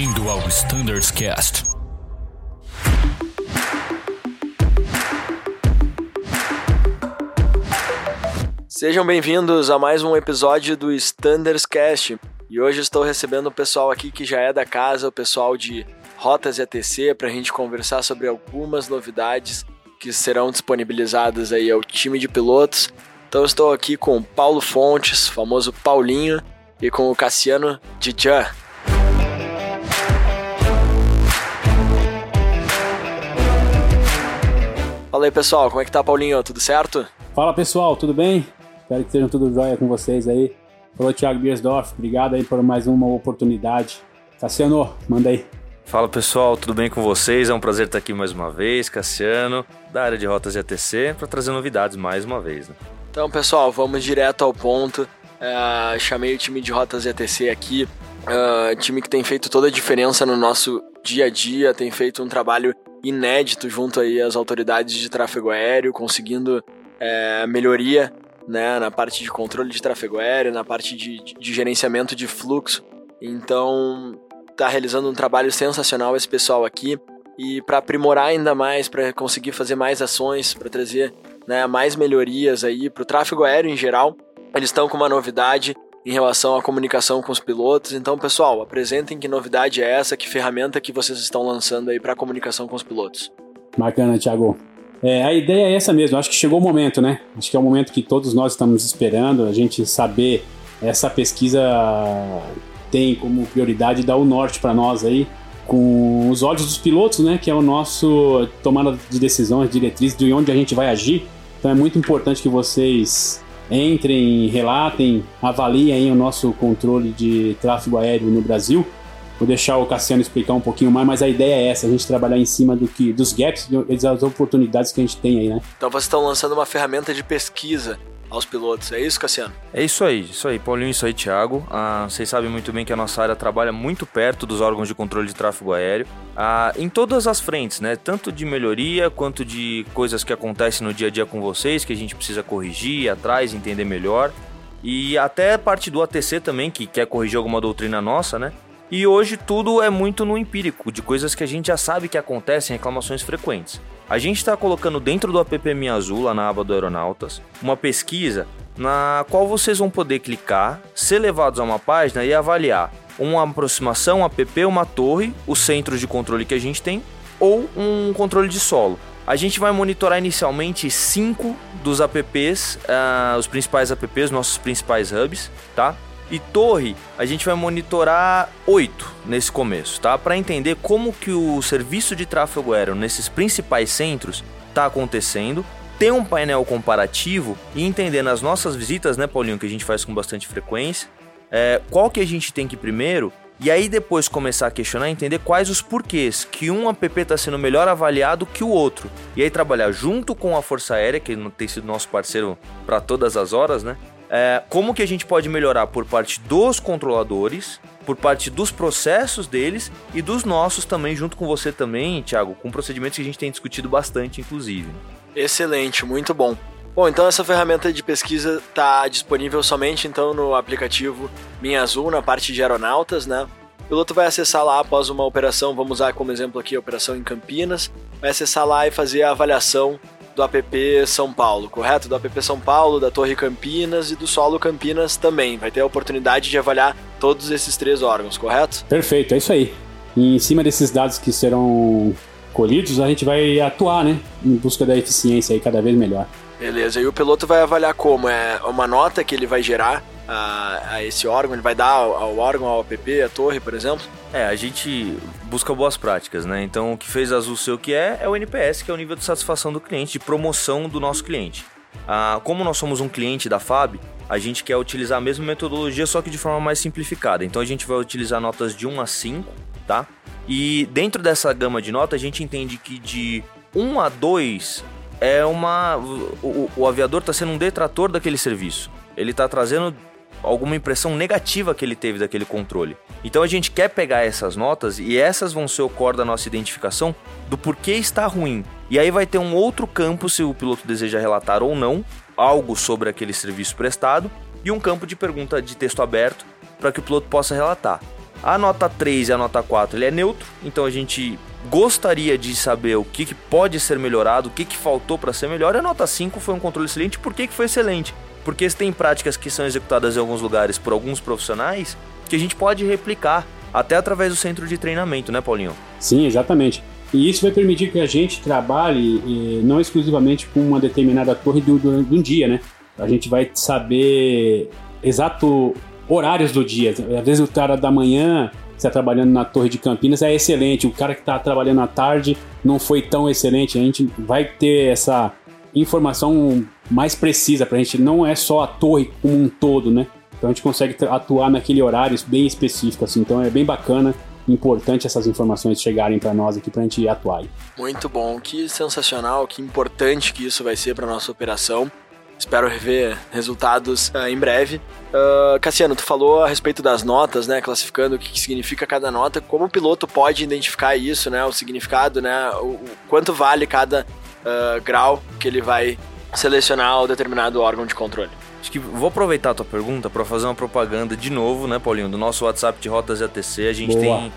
Bem-vindo ao Standards Cast. Sejam bem-vindos a mais um episódio do Standards Cast. E hoje estou recebendo o pessoal aqui que já é da casa, o pessoal de Rotas e ATC, para a gente conversar sobre algumas novidades que serão disponibilizadas aí ao time de pilotos. Então estou aqui com o Paulo Fontes, famoso Paulinho, e com o Cassiano Djan. Fala aí pessoal, como é que tá Paulinho? Tudo certo? Fala pessoal, tudo bem? Espero que estejam tudo jóia com vocês aí. Falou Thiago Biersdorf, obrigado aí por mais uma oportunidade. Cassiano, manda aí. Fala pessoal, tudo bem com vocês? É um prazer estar aqui mais uma vez, Cassiano, da área de rotas de ATC, para trazer novidades mais uma vez. Né? Então pessoal, vamos direto ao ponto. Uh, chamei o time de rotas de ATC aqui, uh, time que tem feito toda a diferença no nosso dia a dia, tem feito um trabalho inédito junto aí às autoridades de tráfego aéreo, conseguindo é, melhoria né, na parte de controle de tráfego aéreo, na parte de, de, gerenciamento de fluxo. Então, está realizando um trabalho sensacional esse pessoal aqui. E para aprimorar ainda mais, para conseguir fazer mais ações, para trazer né, mais melhorias aí para o tráfego aéreo em geral, eles estão com uma novidade em relação à comunicação com os pilotos. Então, pessoal, apresentem que novidade é essa, que ferramenta que vocês estão lançando aí para comunicação com os pilotos. Bacana, Thiago. É, a ideia é essa mesmo, acho que chegou o momento, né? Acho que é o momento que todos nós estamos esperando, a gente saber essa pesquisa tem como prioridade dar o norte para nós aí, com os olhos dos pilotos, né? Que é o nosso tomada de decisões, diretrizes de onde a gente vai agir. Então é muito importante que vocês entrem, relatem, avaliem o nosso controle de tráfego aéreo no Brasil. Vou deixar o Cassiano explicar um pouquinho mais, mas a ideia é essa, a gente trabalhar em cima do que, dos gaps e das oportunidades que a gente tem aí, né? Então vocês estão lançando uma ferramenta de pesquisa aos pilotos. É isso, Cassiano? É isso aí, isso aí, Paulinho, isso aí, Thiago. Ah, vocês sabem muito bem que a nossa área trabalha muito perto dos órgãos de controle de tráfego aéreo, ah, em todas as frentes, né? Tanto de melhoria quanto de coisas que acontecem no dia a dia com vocês, que a gente precisa corrigir, ir atrás, entender melhor. E até parte do ATC também, que quer corrigir alguma doutrina nossa, né? E hoje tudo é muito no empírico, de coisas que a gente já sabe que acontecem, reclamações frequentes. A gente está colocando dentro do app Minha Azul, lá na aba do Aeronautas, uma pesquisa na qual vocês vão poder clicar, ser levados a uma página e avaliar uma aproximação, um app, uma torre, os centros de controle que a gente tem ou um controle de solo. A gente vai monitorar inicialmente cinco dos apps, uh, os principais apps, nossos principais hubs, tá? E torre, a gente vai monitorar oito nesse começo, tá? Para entender como que o serviço de tráfego aéreo nesses principais centros está acontecendo, ter um painel comparativo e entender nas nossas visitas, né, Paulinho, que a gente faz com bastante frequência, é, qual que a gente tem que ir primeiro e aí depois começar a questionar, entender quais os porquês que um app está sendo melhor avaliado que o outro. E aí trabalhar junto com a Força Aérea, que tem sido nosso parceiro para todas as horas, né? É, como que a gente pode melhorar por parte dos controladores, por parte dos processos deles e dos nossos também, junto com você também, Thiago, com procedimentos que a gente tem discutido bastante, inclusive. Excelente, muito bom. Bom, então essa ferramenta de pesquisa está disponível somente então no aplicativo Minha Azul, na parte de aeronautas, né? O piloto vai acessar lá após uma operação, vamos usar como exemplo aqui a operação em Campinas, vai acessar lá e fazer a avaliação do app São Paulo, correto? Do app São Paulo, da Torre Campinas e do Solo Campinas também. Vai ter a oportunidade de avaliar todos esses três órgãos, correto? Perfeito, é isso aí. E em cima desses dados que serão colhidos, a gente vai atuar, né? Em busca da eficiência aí cada vez melhor. Beleza, e o piloto vai avaliar como? É uma nota que ele vai gerar a, a esse órgão, ele vai dar ao, ao órgão, ao app, à torre, por exemplo? É, a gente busca boas práticas, né? Então o que fez Azul ser o que é, é o NPS, que é o nível de satisfação do cliente, de promoção do nosso cliente. Ah, como nós somos um cliente da FAB, a gente quer utilizar a mesma metodologia, só que de forma mais simplificada. Então a gente vai utilizar notas de 1 a 5, tá? E dentro dessa gama de notas, a gente entende que de 1 a 2 é uma. O, o aviador está sendo um detrator daquele serviço. Ele está trazendo alguma impressão negativa que ele teve daquele controle. Então a gente quer pegar essas notas e essas vão ser o core da nossa identificação do porquê está ruim. E aí vai ter um outro campo se o piloto deseja relatar ou não algo sobre aquele serviço prestado e um campo de pergunta de texto aberto para que o piloto possa relatar. A nota 3 e a nota 4 ele é neutro, então a gente gostaria de saber o que, que pode ser melhorado, o que, que faltou para ser melhor. E a nota 5 foi um controle excelente. Por que, que foi excelente? Porque tem práticas que são executadas em alguns lugares por alguns profissionais que a gente pode replicar até através do centro de treinamento, né, Paulinho? Sim, exatamente. E isso vai permitir que a gente trabalhe não exclusivamente com uma determinada torre do, do dia, né? A gente vai saber exato horários do dia. Às vezes o cara da manhã está trabalhando na Torre de Campinas é excelente. O cara que está trabalhando à tarde não foi tão excelente. A gente vai ter essa informação mais precisa para a gente. Não é só a torre como um todo, né? Então a gente consegue atuar naquele horário bem específico, assim. Então é bem bacana, importante essas informações chegarem para nós aqui para a gente atuar. Muito bom, que sensacional, que importante que isso vai ser para nossa operação. Espero rever resultados uh, em breve. Uh, Cassiano, tu falou a respeito das notas, né? Classificando o que, que, significa cada nota. Como o piloto pode identificar isso, né? O significado, né? O, o quanto vale cada uh, grau que ele vai selecionar o determinado órgão de controle. Acho que vou aproveitar a tua pergunta para fazer uma propaganda de novo, né, Paulinho? Do nosso WhatsApp de Rotas ATC. A gente Boa. tem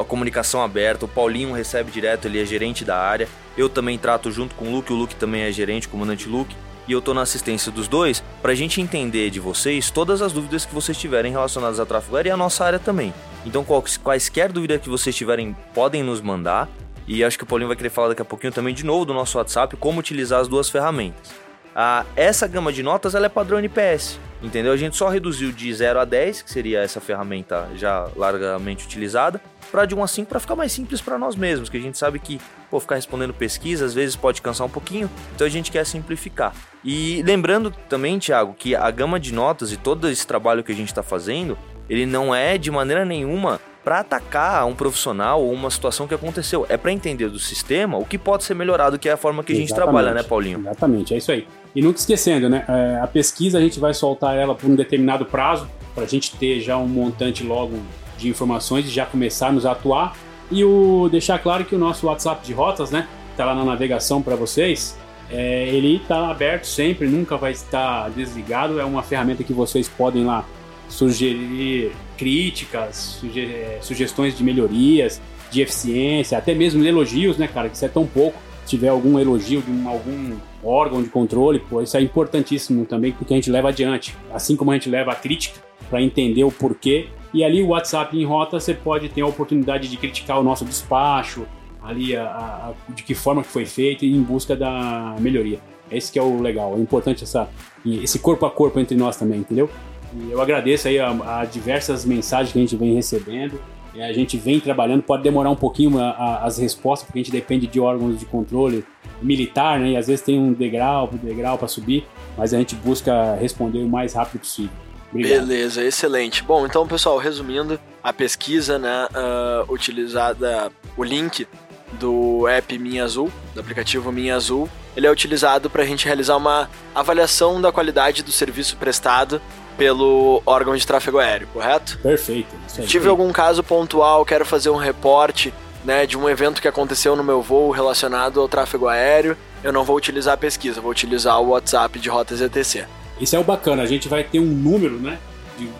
a comunicação aberta. O Paulinho recebe direto, ele é gerente da área. Eu também trato junto com o Luke, o Luke também é gerente, comandante Luke e eu tô na assistência dos dois para a gente entender de vocês todas as dúvidas que vocês tiverem relacionadas a tráfego aéreo e a nossa área também. Então, quaisquer dúvida que vocês tiverem, podem nos mandar. E acho que o Paulinho vai querer falar daqui a pouquinho também de novo do nosso WhatsApp como utilizar as duas ferramentas. Ah, essa gama de notas ela é padrão NPS, entendeu? A gente só reduziu de 0 a 10, que seria essa ferramenta já largamente utilizada, para de 1 a 5 para ficar mais simples para nós mesmos, que a gente sabe que pô, ficar respondendo pesquisa às vezes pode cansar um pouquinho, então a gente quer simplificar. E lembrando também, Thiago, que a gama de notas e todo esse trabalho que a gente está fazendo, ele não é de maneira nenhuma para atacar um profissional ou uma situação que aconteceu. É para entender do sistema o que pode ser melhorado, que é a forma que a gente trabalha, né, Paulinho? Exatamente, é isso aí. E nunca esquecendo, né? É, a pesquisa a gente vai soltar ela por um determinado prazo, para a gente ter já um montante logo de informações e já começarmos a atuar. E o deixar claro que o nosso WhatsApp de rotas, né? Tá lá na navegação para vocês. É, ele está aberto sempre, nunca vai estar desligado. É uma ferramenta que vocês podem lá sugerir críticas, é, sugestões de melhorias, de eficiência, até mesmo elogios, né, cara? Que isso é tão pouco. Se tiver algum elogio de um, algum órgão de controle, pô, isso é importantíssimo também, porque a gente leva adiante. Assim como a gente leva a crítica para entender o porquê. E ali o WhatsApp em rota você pode ter a oportunidade de criticar o nosso despacho, ali a, a, de que forma que foi feito e em busca da melhoria. Esse que é o legal, é importante essa, esse corpo a corpo entre nós também, entendeu? E eu agradeço aí a, a diversas mensagens que a gente vem recebendo. A gente vem trabalhando, pode demorar um pouquinho a, a, as respostas, porque a gente depende de órgãos de controle militar, né? E às vezes tem um degrau, um degrau para subir, mas a gente busca responder o mais rápido possível. Obrigado. Beleza, excelente. Bom, então, pessoal, resumindo, a pesquisa, né, uh, utilizada, o link do app Minha Azul, do aplicativo Minha Azul, ele é utilizado para a gente realizar uma avaliação da qualidade do serviço prestado pelo órgão de tráfego aéreo, correto? Perfeito. Tive algum caso pontual, quero fazer um reporte né, de um evento que aconteceu no meu voo relacionado ao tráfego aéreo, eu não vou utilizar a pesquisa, vou utilizar o WhatsApp de rotas ETC. Isso é o bacana, a gente vai ter um número, né,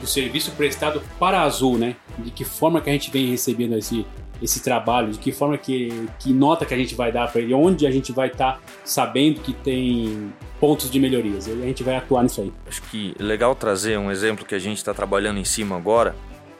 do serviço prestado para a Azul, né? De que forma que a gente vem recebendo esse, esse trabalho, de que forma que, que nota que a gente vai dar para ele, onde a gente vai estar tá sabendo que tem pontos de melhorias. E a gente vai atuar nisso aí. Acho que legal trazer um exemplo que a gente está trabalhando em cima agora.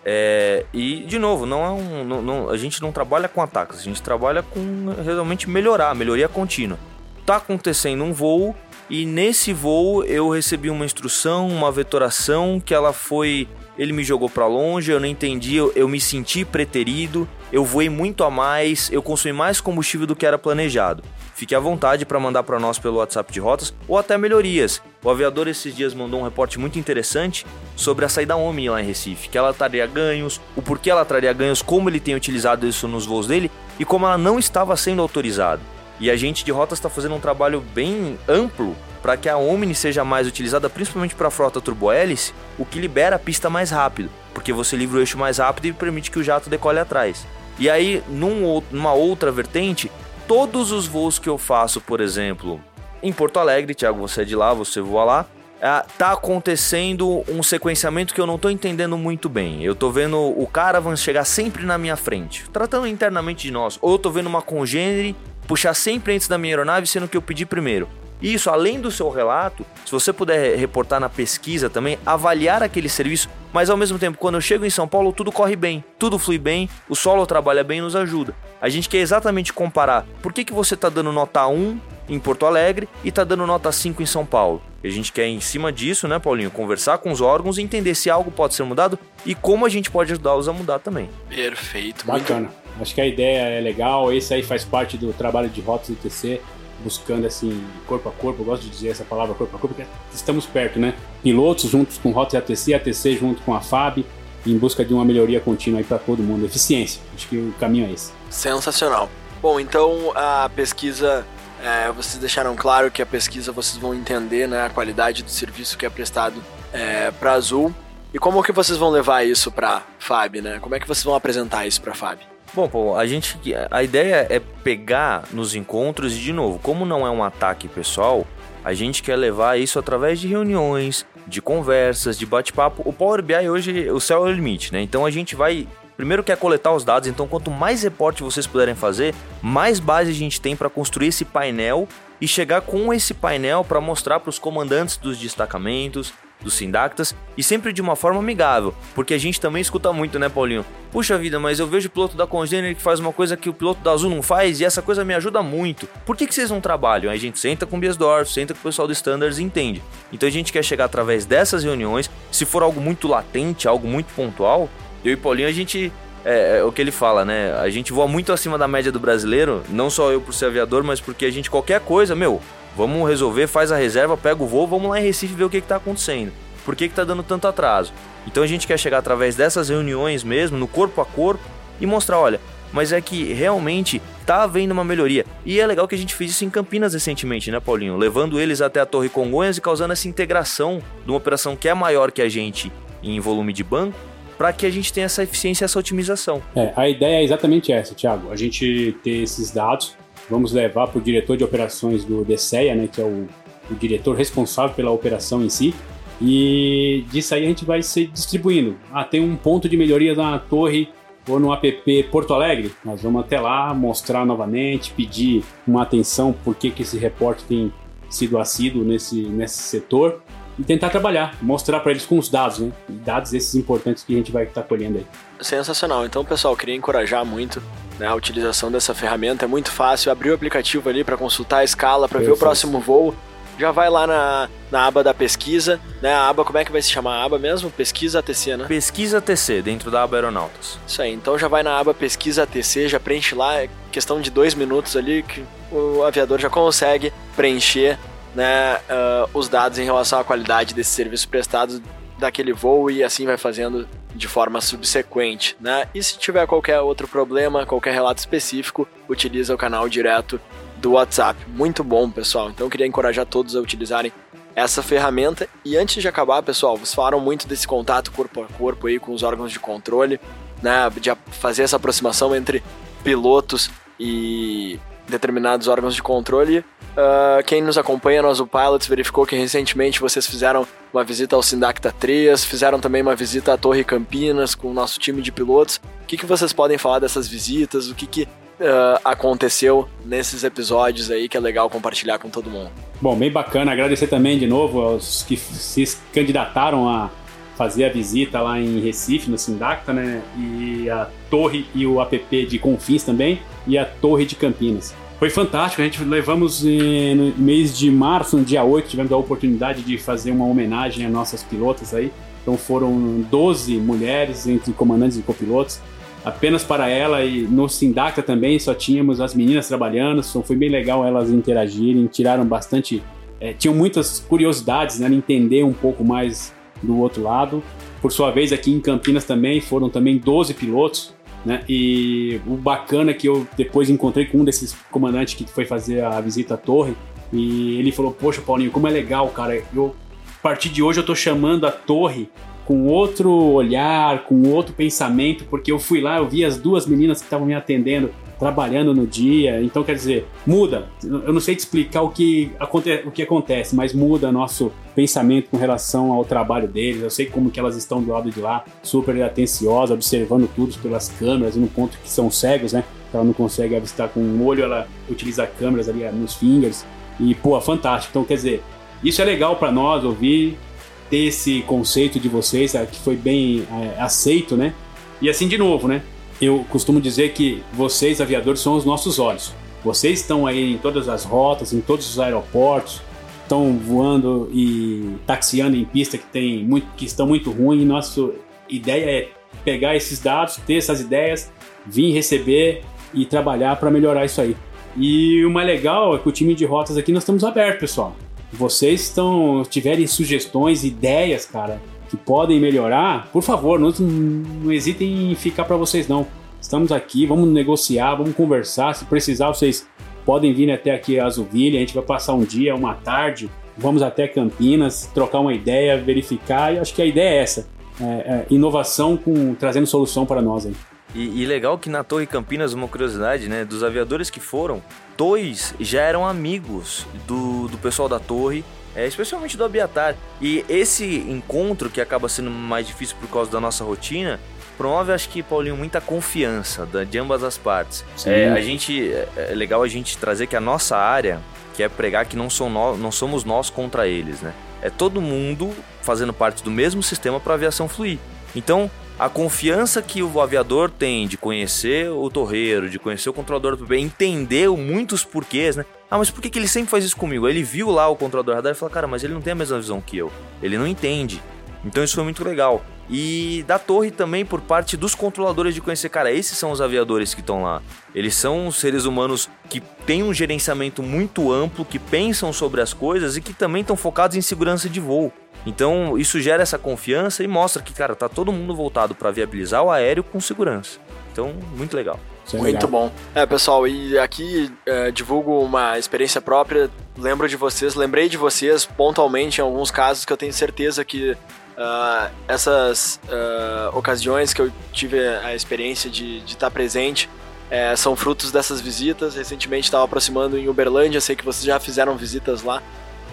É, e, de novo, não é um, não, não, a gente não trabalha com ataques, a gente trabalha com realmente melhorar, melhoria contínua. Tá acontecendo um voo e nesse voo eu recebi uma instrução, uma vetoração que ela foi. Ele me jogou para longe, eu não entendi, eu, eu me senti preterido, eu voei muito a mais, eu consumi mais combustível do que era planejado. Fique à vontade para mandar para nós pelo WhatsApp de rotas ou até melhorias. O aviador esses dias mandou um reporte muito interessante sobre a saída Omni lá em Recife, que ela traria ganhos, o porquê ela traria ganhos, como ele tem utilizado isso nos voos dele e como ela não estava sendo autorizada. E a gente de rotas está fazendo um trabalho bem amplo para que a Omni seja mais utilizada, principalmente para a frota turbohélice, o que libera a pista mais rápido, porque você livra o eixo mais rápido e permite que o jato decole atrás. E aí, num, numa outra vertente, todos os voos que eu faço, por exemplo, em Porto Alegre, Thiago, você é de lá, você voa lá, ah, tá acontecendo um sequenciamento que eu não tô entendendo muito bem. Eu tô vendo o Caravan chegar sempre na minha frente, tratando internamente de nós. Ou eu tô vendo uma congênere puxar sempre antes da minha aeronave, sendo que eu pedi primeiro. Isso, além do seu relato, se você puder reportar na pesquisa também, avaliar aquele serviço, mas ao mesmo tempo, quando eu chego em São Paulo, tudo corre bem, tudo flui bem, o solo trabalha bem e nos ajuda. A gente quer exatamente comparar por que, que você está dando nota 1 em Porto Alegre e está dando nota 5 em São Paulo. A gente quer, em cima disso, né, Paulinho, conversar com os órgãos e entender se algo pode ser mudado e como a gente pode ajudá-los a mudar também. Perfeito. Bacana. Muito... Acho que a ideia é legal. Esse aí faz parte do trabalho de Rotas ITC, buscando assim, corpo a corpo. Eu gosto de dizer essa palavra corpo a corpo, porque estamos perto, né? Pilotos juntos com Rotas ATC, ATC junto com a FAB, em busca de uma melhoria contínua aí para todo mundo. Eficiência. Acho que o caminho é esse. Sensacional. Bom, então a pesquisa é, vocês deixaram claro que a pesquisa vocês vão entender né, a qualidade do serviço que é prestado é, para Azul. E como que vocês vão levar isso para FAB, né? Como é que vocês vão apresentar isso para FAB? Bom, pô, a gente a ideia é pegar nos encontros e de novo, como não é um ataque pessoal, a gente quer levar isso através de reuniões, de conversas, de bate-papo. O Power BI hoje, o céu é o limite, né? Então a gente vai primeiro quer coletar os dados, então quanto mais reporte vocês puderem fazer, mais base a gente tem para construir esse painel e chegar com esse painel para mostrar para os comandantes dos destacamentos, dos sindactas e sempre de uma forma amigável, porque a gente também escuta muito, né, Paulinho? Puxa vida, mas eu vejo o piloto da Congener que faz uma coisa que o piloto da Azul não faz e essa coisa me ajuda muito. Por que, que vocês não trabalham? Aí a gente senta com o Biesdorf, senta com o pessoal do Standards e entende. Então a gente quer chegar através dessas reuniões, se for algo muito latente, algo muito pontual, eu e Paulinho, a gente. É, é, o que ele fala, né? A gente voa muito acima da média do brasileiro, não só eu por ser aviador, mas porque a gente, qualquer coisa, meu, vamos resolver, faz a reserva, pega o voo, vamos lá em Recife ver o que, que tá acontecendo. Por que, que tá dando tanto atraso? Então a gente quer chegar através dessas reuniões mesmo, no corpo a corpo, e mostrar, olha, mas é que realmente tá havendo uma melhoria. E é legal que a gente fez isso em Campinas recentemente, né, Paulinho? Levando eles até a Torre Congonhas e causando essa integração de uma operação que é maior que a gente em volume de banco, para que a gente tenha essa eficiência, essa otimização. É, a ideia é exatamente essa, Thiago. A gente ter esses dados, vamos levar para o diretor de operações do DCEA, né, que é o, o diretor responsável pela operação em si, e disso aí a gente vai se distribuindo. Ah, tem um ponto de melhoria na torre ou no app Porto Alegre, nós vamos até lá mostrar novamente, pedir uma atenção por que, que esse reporte tem sido assíduo nesse, nesse setor e tentar trabalhar, mostrar para eles com os dados, né? Dados esses importantes que a gente vai estar tá colhendo aí. Sensacional. Então, pessoal, queria encorajar muito né, a utilização dessa ferramenta. É muito fácil. Abrir o aplicativo ali para consultar a escala, para ver o próximo voo. Já vai lá na, na aba da pesquisa, né? A aba, como é que vai se chamar a aba mesmo? Pesquisa ATC, né? Pesquisa ATC, dentro da aba Aeronautas. Isso aí, então já vai na aba Pesquisa ATC, já preenche lá, é questão de dois minutos ali, que o aviador já consegue preencher né, uh, os dados em relação à qualidade desse serviço prestado daquele voo e assim vai fazendo de forma subsequente, né? E se tiver qualquer outro problema, qualquer relato específico, utiliza o canal direto do WhatsApp. Muito bom, pessoal. Então eu queria encorajar todos a utilizarem essa ferramenta. E antes de acabar, pessoal, vocês falaram muito desse contato corpo a corpo aí com os órgãos de controle, né? De fazer essa aproximação entre pilotos e determinados órgãos de controle. Uh, quem nos acompanha no Azul Pilots verificou que recentemente vocês fizeram uma visita ao Sindacta 3, fizeram também uma visita à Torre Campinas com o nosso time de pilotos. O que, que vocês podem falar dessas visitas? O que, que uh, aconteceu nesses episódios aí que é legal compartilhar com todo mundo? Bom, bem bacana. Agradecer também de novo aos que se candidataram a fazer a visita lá em Recife, no Sindacta, né? E a Torre e o app de Confins também, e a Torre de Campinas. Foi fantástico, a gente levamos eh, no mês de março, no dia 8, tivemos a oportunidade de fazer uma homenagem a nossas pilotas aí. Então foram 12 mulheres entre comandantes e copilotos, apenas para ela e no Sindacta também só tínhamos as meninas trabalhando, então foi bem legal elas interagirem, tiraram bastante, é, tinham muitas curiosidades, né, entender um pouco mais do outro lado. Por sua vez, aqui em Campinas também foram também 12 pilotos, né? E o bacana é que eu depois encontrei com um desses comandantes que foi fazer a visita à torre e ele falou: Poxa, Paulinho, como é legal, cara. Eu, a partir de hoje eu tô chamando a torre com outro olhar, com outro pensamento, porque eu fui lá, eu vi as duas meninas que estavam me atendendo trabalhando no dia. Então, quer dizer, muda. Eu não sei te explicar o que, aconte o que acontece, mas muda nosso pensamento com relação ao trabalho deles. Eu sei como que elas estão do lado de lá, super atenciosas, observando tudo pelas câmeras, e no ponto que são cegos, né? Ela não consegue avistar com um olho, ela utiliza câmeras ali nos fingers. E, pô, fantástico. Então, quer dizer, isso é legal para nós ouvir, ter esse conceito de vocês, é, que foi bem é, aceito, né? E assim, de novo, né? Eu costumo dizer que vocês, aviadores, são os nossos olhos. Vocês estão aí em todas as rotas, em todos os aeroportos, estão voando e taxiando em pista que, tem muito, que estão muito ruins. Nossa ideia é pegar esses dados, ter essas ideias, vir receber e trabalhar para melhorar isso aí. E o mais legal é que o time de rotas aqui nós estamos abertos, pessoal. Vocês estão tiverem sugestões, ideias, cara, que podem melhorar, por favor, não, não hesitem em ficar para vocês não. Estamos aqui, vamos negociar, vamos conversar. Se precisar, vocês podem vir até aqui a Azuville. A gente vai passar um dia, uma tarde, vamos até Campinas, trocar uma ideia, verificar. E acho que a ideia é essa: é, é, inovação com trazendo solução para nós. E, e, legal que na Torre Campinas, uma curiosidade, né? Dos aviadores que foram, dois já eram amigos do, do pessoal da torre é, especialmente do Abiatar. E esse encontro, que acaba sendo mais difícil por causa da nossa rotina, promove, acho que, Paulinho, muita confiança de ambas as partes. É, a gente, é, é legal a gente trazer que a nossa área, que é pregar que não, são nós, não somos nós contra eles, né? É todo mundo fazendo parte do mesmo sistema para a aviação fluir. Então, a confiança que o aviador tem de conhecer o torreiro, de conhecer o controlador do PB, entender muitos porquês, né? Ah, mas por que, que ele sempre faz isso comigo? Ele viu lá o controlador radar e falou, cara, mas ele não tem a mesma visão que eu. Ele não entende. Então isso foi muito legal. E da torre também por parte dos controladores de conhecer, cara, esses são os aviadores que estão lá. Eles são seres humanos que têm um gerenciamento muito amplo, que pensam sobre as coisas e que também estão focados em segurança de voo. Então, isso gera essa confiança e mostra que, cara, tá todo mundo voltado para viabilizar o aéreo com segurança. Então, muito legal. É muito legal. bom. É, pessoal, e aqui é, divulgo uma experiência própria. Lembro de vocês, lembrei de vocês pontualmente em alguns casos que eu tenho certeza que uh, essas uh, ocasiões que eu tive a experiência de estar tá presente é, são frutos dessas visitas. Recentemente estava aproximando em Uberlândia, sei que vocês já fizeram visitas lá.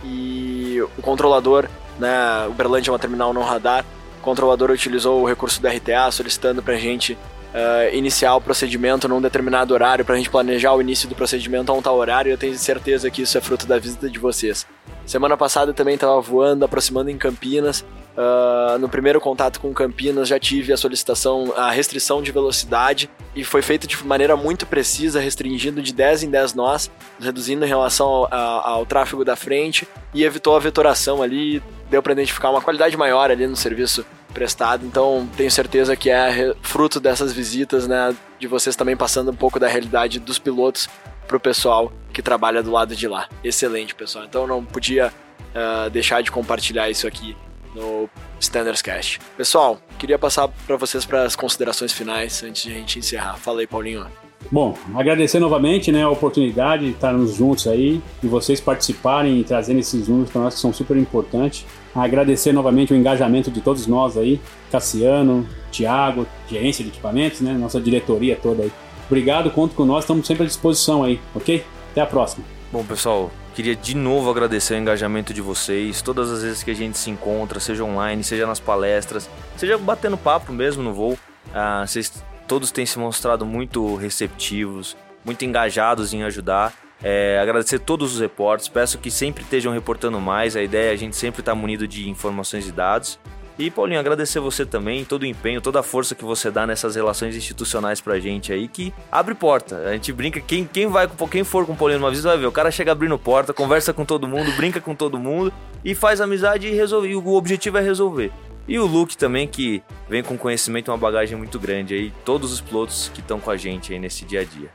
E o controlador né? Uberlândia é uma terminal não radar. O controlador utilizou o recurso do RTA solicitando para a gente uh, iniciar o procedimento num determinado horário, para a gente planejar o início do procedimento a um tal horário. Eu tenho certeza que isso é fruto da visita de vocês. Semana passada eu também estava voando, aproximando em Campinas. Uh, no primeiro contato com Campinas já tive a solicitação, a restrição de velocidade e foi feito de maneira muito precisa, restringindo de 10 em 10 nós, reduzindo em relação ao, ao, ao tráfego da frente e evitou a vetoração ali, deu para identificar uma qualidade maior ali no serviço prestado. Então tenho certeza que é fruto dessas visitas, né, de vocês também passando um pouco da realidade dos pilotos pro pessoal que trabalha do lado de lá. Excelente, pessoal. Então não podia uh, deixar de compartilhar isso aqui no Standards Cast. Pessoal, queria passar para vocês para as considerações finais antes de a gente encerrar. Fala aí, Paulinho. Bom, agradecer novamente né, a oportunidade de estarmos juntos aí e vocês participarem e trazendo esses números para nós que são super importantes. Agradecer novamente o engajamento de todos nós aí, Cassiano, Tiago, gerência de equipamentos, né, nossa diretoria toda aí. Obrigado, conto com nós, estamos sempre à disposição aí, ok? Até a próxima. Bom, pessoal, Queria de novo agradecer o engajamento de vocês, todas as vezes que a gente se encontra, seja online, seja nas palestras, seja batendo papo mesmo no voo. Ah, vocês todos têm se mostrado muito receptivos, muito engajados em ajudar. É, agradecer todos os reportes, peço que sempre estejam reportando mais. A ideia é a gente sempre estar tá munido de informações e dados. E Paulinho, agradecer você também, todo o empenho, toda a força que você dá nessas relações institucionais pra gente aí, que abre porta. A gente brinca, quem, quem vai quem for com o Paulinho uma vez vai ver, o cara chega abrindo porta, conversa com todo mundo, brinca com todo mundo e faz amizade e resolve. E o objetivo é resolver. E o Luke também, que vem com conhecimento e uma bagagem muito grande aí, todos os pilotos que estão com a gente aí nesse dia a dia.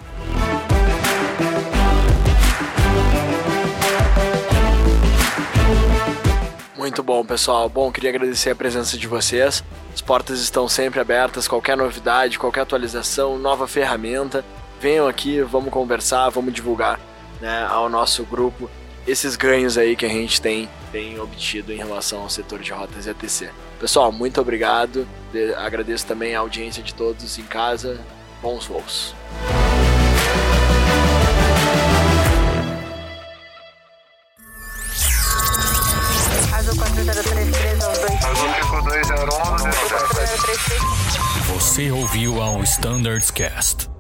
Muito bom, pessoal. Bom, queria agradecer a presença de vocês. As portas estão sempre abertas. Qualquer novidade, qualquer atualização, nova ferramenta, venham aqui, vamos conversar, vamos divulgar né, ao nosso grupo esses ganhos aí que a gente tem, tem obtido em relação ao setor de rotas e ATC. Pessoal, muito obrigado. Agradeço também a audiência de todos em casa. Bons voos. Você ouviu ao Standards Cast.